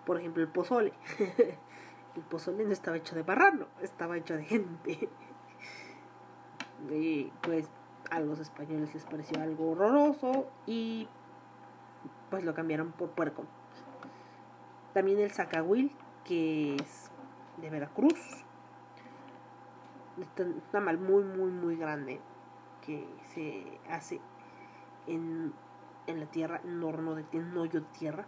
Speaker 1: Por ejemplo, el pozole. [LAUGHS] el pozole no estaba hecho de barrano, estaba hecho de gente. Pues a los españoles les pareció algo horroroso y pues lo cambiaron por puerco. También el zacahuil, que es de Veracruz. Está mal muy, muy, muy grande que se hace en, en la tierra, en un horno de en un hoyo de tierra,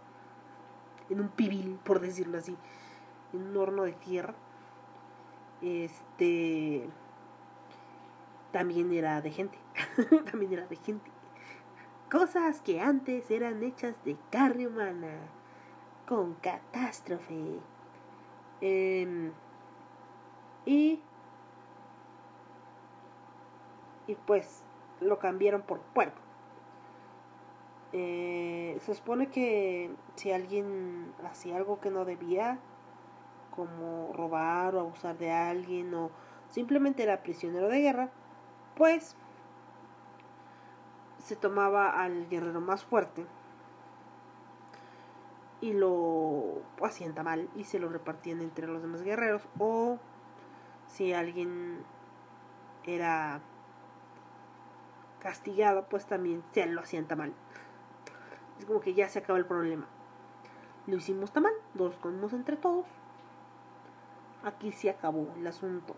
Speaker 1: en un pibil, por decirlo así, en un horno de tierra. Este también era de gente, [LAUGHS] también era de gente. Cosas que antes eran hechas de carne humana, con catástrofe. Em, y y pues lo cambiaron por puerco. Eh, se supone que si alguien hacía algo que no debía, como robar o abusar de alguien o simplemente era prisionero de guerra, pues se tomaba al guerrero más fuerte y lo hacían mal y se lo repartían entre los demás guerreros. O si alguien era castigado pues también se lo hacían mal. Es como que ya se acaba el problema. Lo hicimos mal los comimos entre todos. Aquí se acabó el asunto.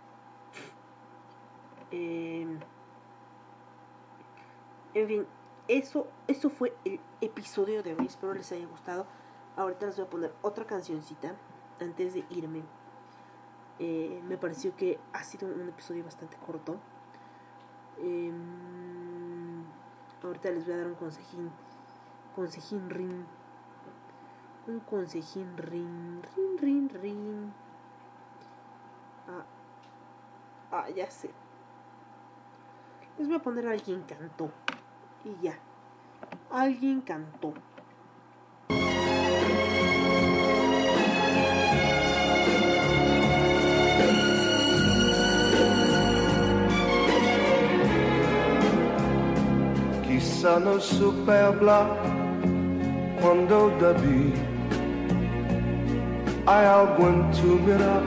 Speaker 1: Em, en fin eso, eso fue el episodio de hoy espero les haya gustado Ahorita les voy a poner otra cancioncita antes de irme. Eh, me pareció que ha sido un episodio bastante corto. Em, ahorita les voy a dar un consejín. Consejín rin. Un consejín rin. Rin, rin, rin. Ah, ah, ya sé. Les voy a poner a alguien cantó. Y ya. Alguien cantó.
Speaker 3: Quizá no supe hablar cuando debí. Hay algo en tu mirar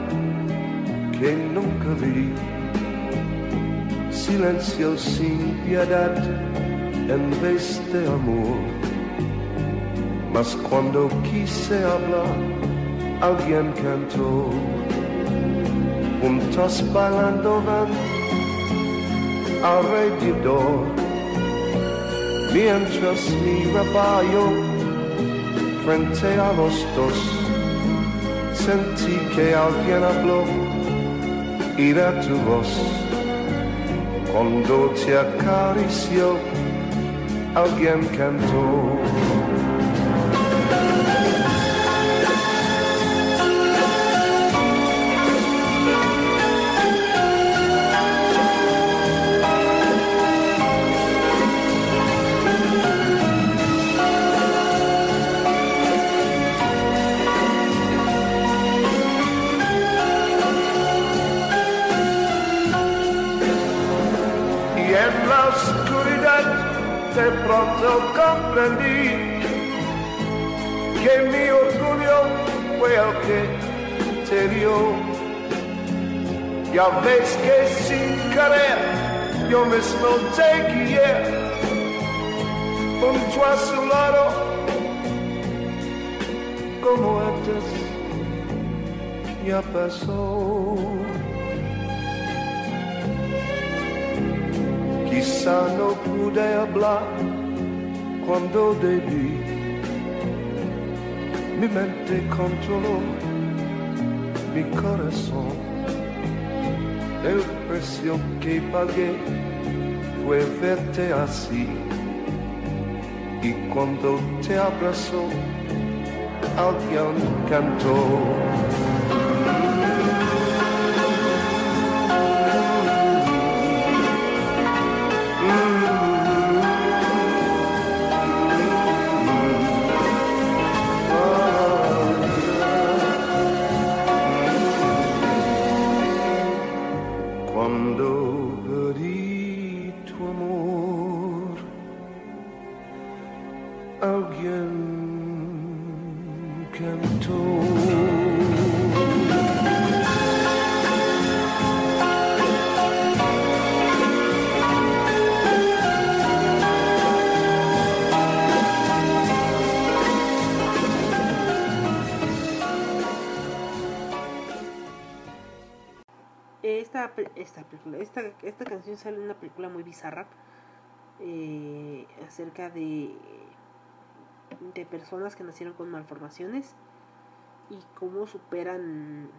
Speaker 3: que nunca vi. Silencio sin piedad en vez de amor. Mas cuando quise hablar, alguien cantó. Juntos bailando van alrededor mientras miraba yo frente a los dos, sentí que alguien habló y de tu voz. Cuando te acarició, alguien cantó. Pronto comprendí que mi orgullo fue el que te dio. Ya ves que sin querer yo mismo te guié junto a su lado como antes ya pasó. Quizá no pude hablar cuando debí. Mi mente controló mi corazón. El precio que pagué fue verte así. Y cuando te abrazó, alguien cantó.
Speaker 1: Sale una película muy bizarra eh, acerca de, de personas que nacieron con malformaciones y cómo superan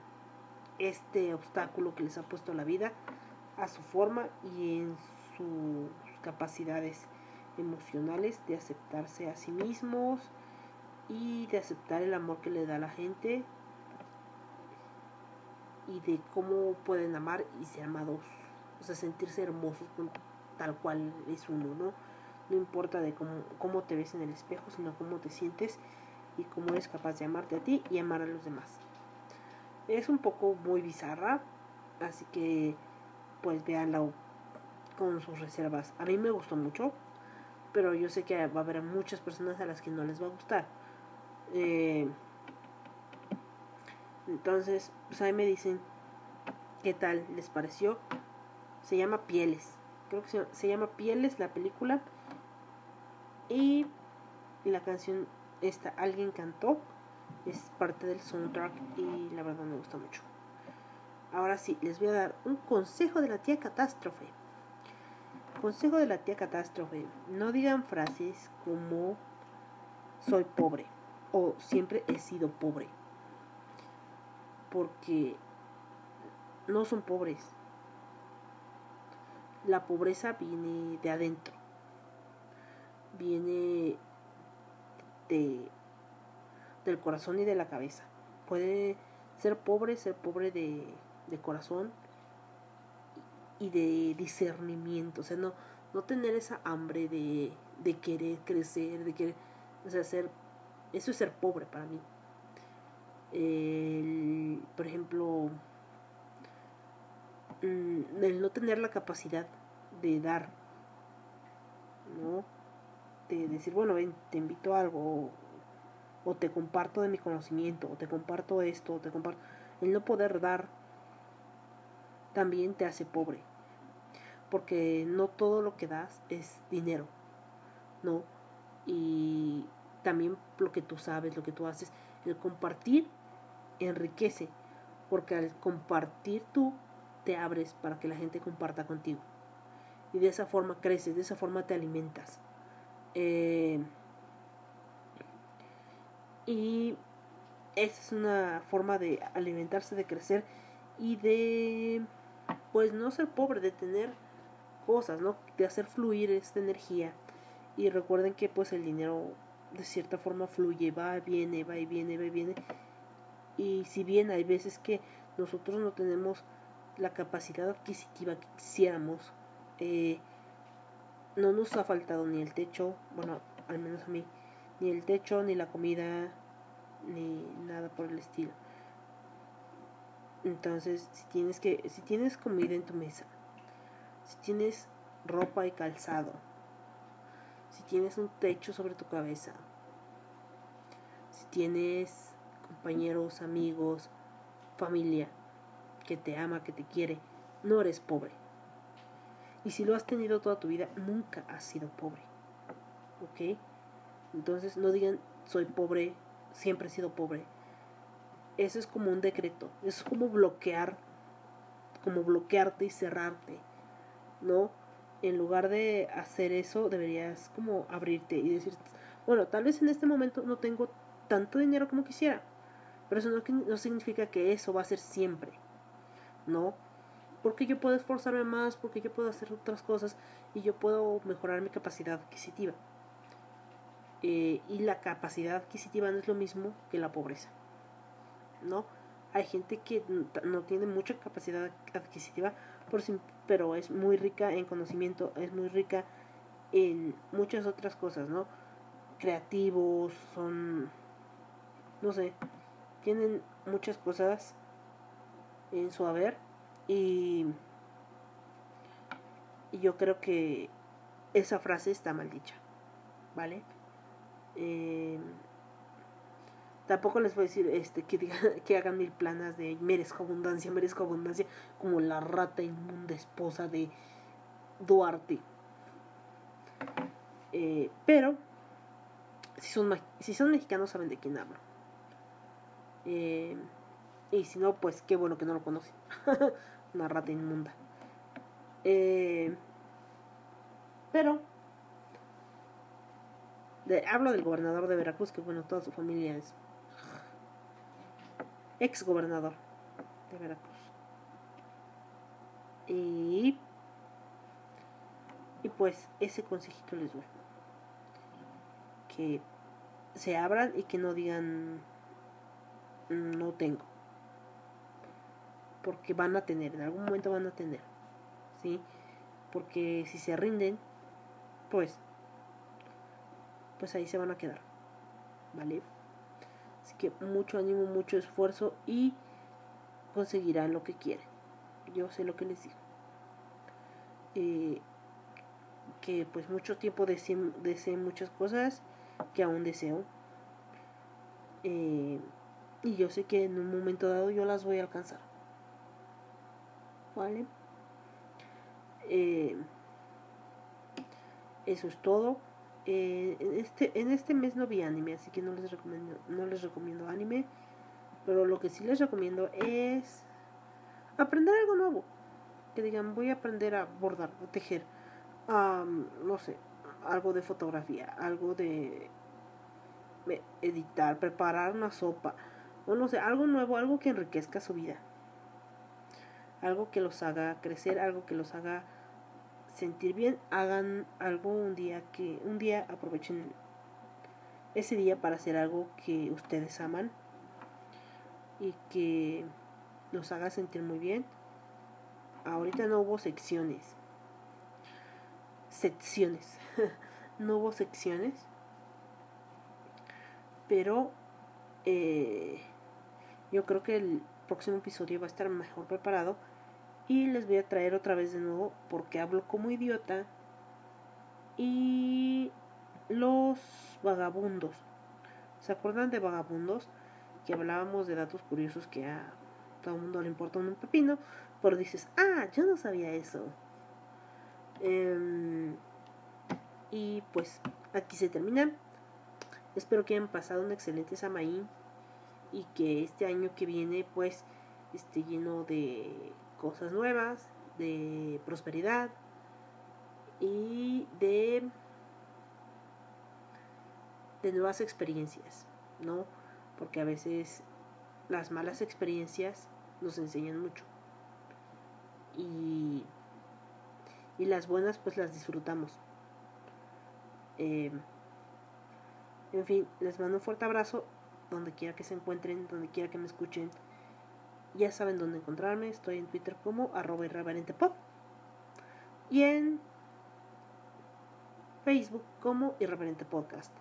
Speaker 1: este obstáculo que les ha puesto la vida a su forma y en sus capacidades emocionales de aceptarse a sí mismos y de aceptar el amor que le da la gente y de cómo pueden amar y ser amados, o sea, sentirse hermosos tal cual es uno, ¿no? No importa de cómo, cómo te ves en el espejo, sino cómo te sientes y cómo eres capaz de amarte a ti y amar a los demás. Es un poco muy bizarra, así que pues véanla con sus reservas. A mí me gustó mucho, pero yo sé que va a haber muchas personas a las que no les va a gustar. Eh, entonces, pues ahí me dicen qué tal les pareció. Se llama Pieles. Creo que se, llama Pieles la película. Y la canción esta alguien cantó. Es parte del soundtrack y la verdad me gusta mucho. Ahora sí, les voy a dar un consejo de la tía catástrofe. Consejo de la tía catástrofe. No digan frases como soy pobre o siempre he sido pobre. Porque no son pobres. La pobreza viene de adentro. Viene de del corazón y de la cabeza. Puede ser pobre, ser pobre de, de corazón y de discernimiento. O sea, no, no tener esa hambre de, de querer crecer, de querer, o sea, ser, eso es ser pobre para mí. Por ejemplo, mm, el no tener la capacidad de dar, ¿no? De decir, bueno, ven, te invito a algo, o, te comparto de mi conocimiento, o te comparto esto, o te comparto. El no poder dar también te hace pobre porque no todo lo que das es dinero, ¿no? Y también lo que tú sabes, lo que tú haces, el compartir enriquece, porque al compartir tú te abres para que la gente comparta contigo. Y de esa forma creces, de esa forma te alimentas. Eh, y esa es una forma de alimentarse, de crecer y de, pues no ser pobre, de tener cosas, ¿no? De hacer fluir esta energía. Y recuerden que pues el dinero de cierta forma fluye, va, viene, va y viene, va y viene. Y si bien hay veces que nosotros no tenemos la capacidad adquisitiva que quisiéramos, eh, no nos ha faltado ni el techo, bueno, al menos a mí, ni el techo, ni la comida, ni nada por el estilo. Entonces, si tienes que, si tienes comida en tu mesa, si tienes ropa y calzado, si tienes un techo sobre tu cabeza, si tienes compañeros, amigos, familia que te ama, que te quiere, no eres pobre. Y si lo has tenido toda tu vida, nunca has sido pobre. ¿Ok? Entonces no digan soy pobre, siempre he sido pobre. Eso es como un decreto, es como bloquear, como bloquearte y cerrarte. ¿no? En lugar de hacer eso, deberías como abrirte y decir, bueno, tal vez en este momento no tengo tanto dinero como quisiera, pero eso no, no significa que eso va a ser siempre, ¿no? Porque yo puedo esforzarme más, porque yo puedo hacer otras cosas y yo puedo mejorar mi capacidad adquisitiva. Eh, y la capacidad adquisitiva no es lo mismo que la pobreza, ¿no? Hay gente que no tiene mucha capacidad adquisitiva, por, pero es muy rica en conocimiento, es muy rica en muchas otras cosas, ¿no? Creativos, son, no sé, tienen muchas cosas en su haber y, yo creo que esa frase está mal dicha, ¿vale? Eh, tampoco les voy a decir este que digan, [LAUGHS] que hagan mil planas de merezco abundancia, merezco abundancia, como la rata inmunda esposa de Duarte. Eh, pero si son, si son mexicanos saben de quién hablo. Eh, y si no, pues qué bueno que no lo conocen. [LAUGHS] Una rata inmunda. Eh, pero hablo del gobernador de Veracruz, que bueno, toda su familia es ex gobernador de Veracruz. Y, y pues ese consejito les doy. Que se abran y que no digan no tengo. Porque van a tener, en algún momento van a tener. ¿Sí? porque si se rinden, pues, pues ahí se van a quedar, ¿vale? Así que mucho ánimo, mucho esfuerzo y conseguirán lo que quieren. Yo sé lo que les digo. Eh, que pues mucho tiempo deseé, muchas cosas que aún deseo. Eh, y yo sé que en un momento dado yo las voy a alcanzar. ¿Vale? Eh, eso es todo. Eh, en, este, en este mes no vi anime, así que no les recomiendo, no les recomiendo anime. Pero lo que sí les recomiendo es aprender algo nuevo. Que digan, voy a aprender a bordar, a tejer, no sé, algo de fotografía, algo de editar, preparar una sopa, o no sé, algo nuevo, algo que enriquezca su vida. Algo que los haga crecer, algo que los haga sentir bien, hagan algo un día que un día aprovechen ese día para hacer algo que ustedes aman y que los haga sentir muy bien. Ahorita no hubo secciones. Secciones. [LAUGHS] no hubo secciones. Pero eh, yo creo que el próximo episodio va a estar mejor preparado y les voy a traer otra vez de nuevo porque hablo como idiota. Y los vagabundos. ¿Se acuerdan de vagabundos? Que hablábamos de datos curiosos que a todo el mundo le importa un pepino. Pero dices, ah, yo no sabía eso. Em, y pues aquí se termina. Espero que hayan pasado un excelente Samaín y que este año que viene pues esté lleno de cosas nuevas, de prosperidad y de, de nuevas experiencias, ¿no? Porque a veces las malas experiencias nos enseñan mucho. Y, y las buenas pues las disfrutamos. Eh, en fin, les mando un fuerte abrazo donde quiera que se encuentren, donde quiera que me escuchen. Ya saben dónde encontrarme. Estoy en Twitter como arroba. Y en Facebook como irreverente podcast.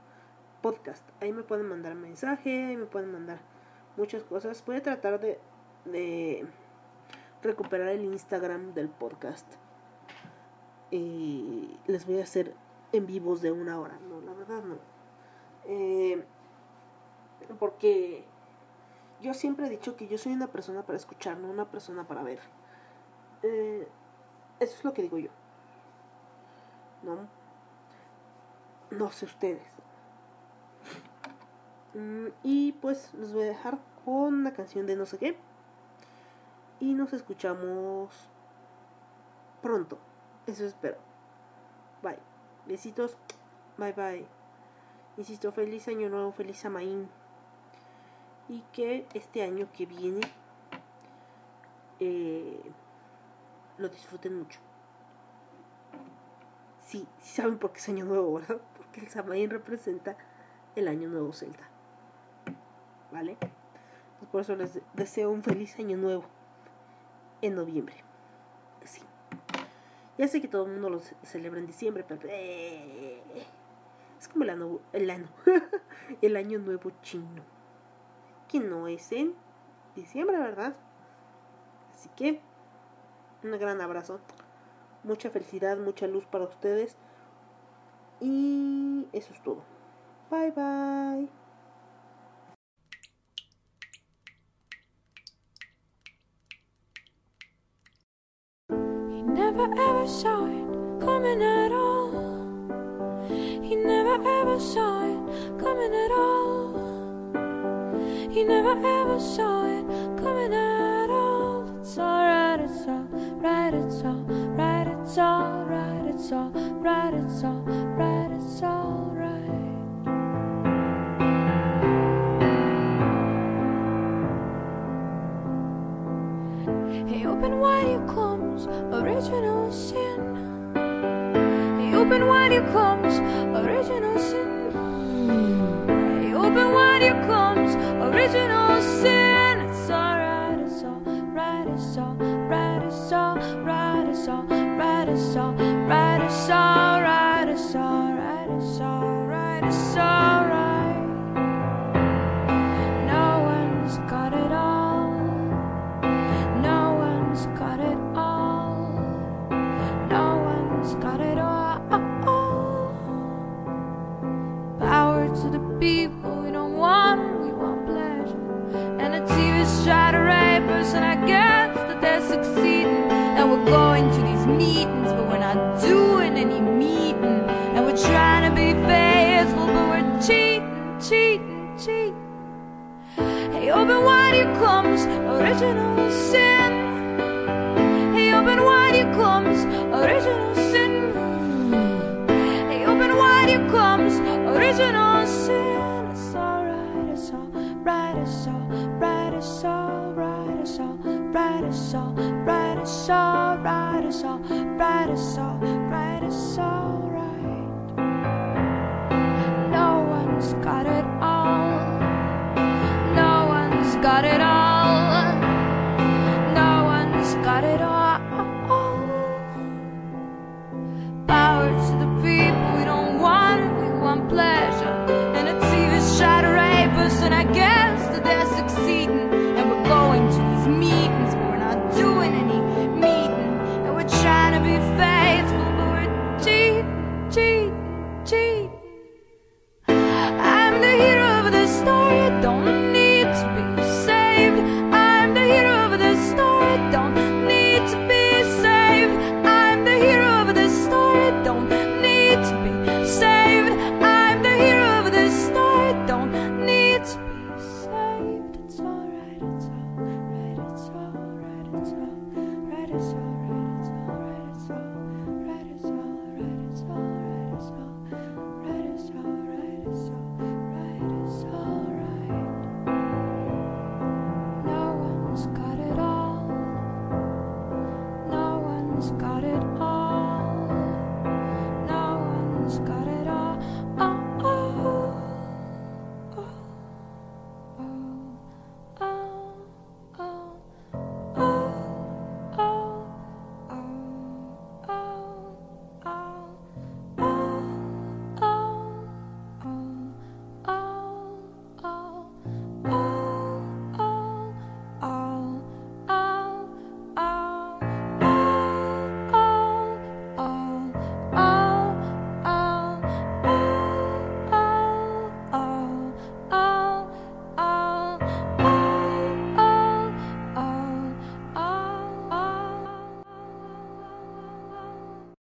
Speaker 1: Podcast. Ahí me pueden mandar mensaje, ahí me pueden mandar muchas cosas. Voy a tratar de, de recuperar el Instagram del podcast. Y les voy a hacer en vivos de una hora. No, la verdad no. Eh, porque yo siempre he dicho que yo soy una persona para escuchar, no una persona para ver. Eh, eso es lo que digo yo. ¿No? No sé ustedes. Mm, y pues les voy a dejar con una canción de no sé qué. Y nos escuchamos pronto. Eso espero. Bye. Besitos. Bye bye. Insisto, feliz año nuevo, feliz Amaín y que este año que viene eh, lo disfruten mucho. Sí, sí saben por qué es año nuevo, ¿verdad? [LAUGHS] Porque el Samaín representa el año nuevo celta. ¿Vale? Pues por eso les deseo un feliz año nuevo en noviembre. Sí. Ya sé que todo el mundo lo celebra en diciembre, pero eh, es como el año, el año, [LAUGHS] el año nuevo chino que no es en diciembre, ¿verdad? Así que un gran abrazo, mucha felicidad, mucha luz para ustedes y eso es todo. Bye bye. Never ever saw coming at all. He never ever saw never ever saw it coming at all. It's alright, it's alright, it's alright, it's alright, it's alright, it's alright, it's alright. He opened wide your comes, original sin. He opened wide your comes, original sin.
Speaker 4: bright as all, bright as all, bright as all, bright as all, bright as all, bright as all, bright as all, bright as all, right. No one's got it all. No one's got it all.